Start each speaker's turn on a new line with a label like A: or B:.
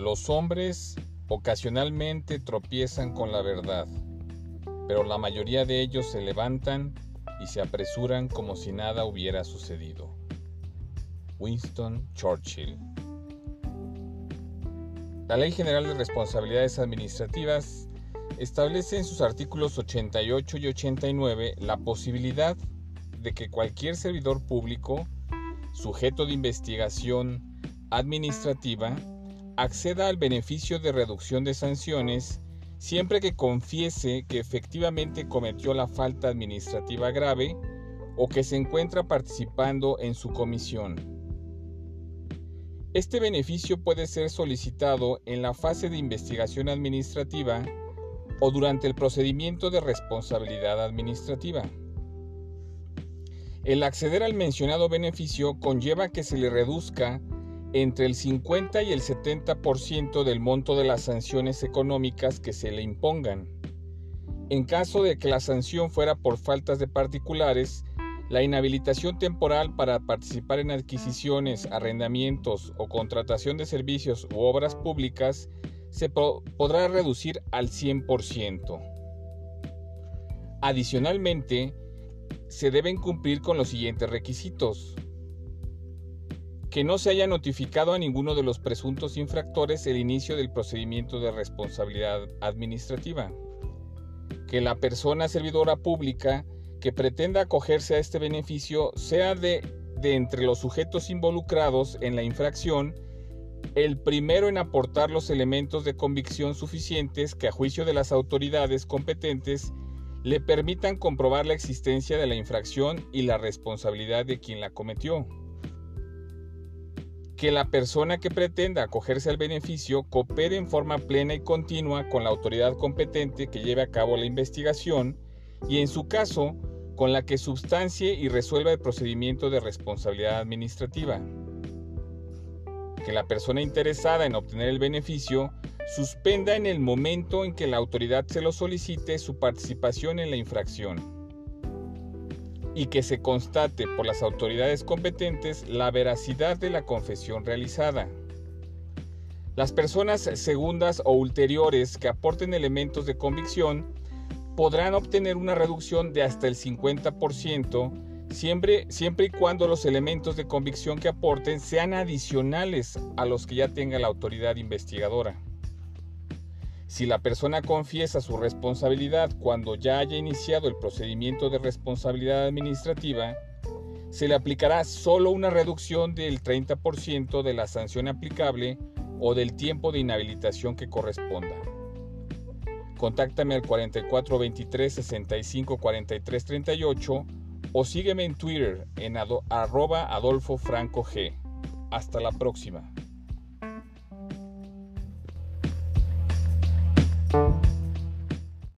A: Los hombres ocasionalmente tropiezan con la verdad, pero la mayoría de ellos se levantan y se apresuran como si nada hubiera sucedido. Winston Churchill La Ley General de Responsabilidades Administrativas establece en sus artículos 88 y 89 la posibilidad de que cualquier servidor público, sujeto de investigación administrativa, acceda al beneficio de reducción de sanciones siempre que confiese que efectivamente cometió la falta administrativa grave o que se encuentra participando en su comisión. Este beneficio puede ser solicitado en la fase de investigación administrativa o durante el procedimiento de responsabilidad administrativa. El acceder al mencionado beneficio conlleva que se le reduzca entre el 50 y el 70% del monto de las sanciones económicas que se le impongan. En caso de que la sanción fuera por faltas de particulares, la inhabilitación temporal para participar en adquisiciones, arrendamientos o contratación de servicios u obras públicas se podrá reducir al 100%. Adicionalmente, se deben cumplir con los siguientes requisitos que no se haya notificado a ninguno de los presuntos infractores el inicio del procedimiento de responsabilidad administrativa, que la persona servidora pública que pretenda acogerse a este beneficio sea de, entre los sujetos involucrados en la infracción el primero en aportar los elementos de convicción suficientes que a juicio de las autoridades competentes le permitan comprobar la existencia de la infracción y la responsabilidad de quien la cometió que la persona que pretenda acogerse al beneficio coopere en forma plena y continua con la autoridad competente que lleve a cabo la investigación y en su caso con la que sustancie y resuelva el procedimiento de responsabilidad administrativa. Que la persona interesada en obtener el beneficio suspenda en el momento en que la autoridad se lo solicite su participación en la infracción y que se constate por las autoridades competentes la veracidad de la confesión realizada. Las personas segundas o ulteriores que aporten elementos de convicción podrán obtener una reducción de hasta el 50% siempre, siempre y cuando los elementos de convicción que aporten sean adicionales a los que ya tenga la autoridad investigadora. Si la persona confiesa su responsabilidad cuando ya haya iniciado el procedimiento de responsabilidad administrativa, se le aplicará solo una reducción del 30% de la sanción aplicable o del tiempo de inhabilitación que corresponda. Contáctame al 4423 65 43 38 o sígueme en Twitter en arroba Adolfo G. Hasta la próxima.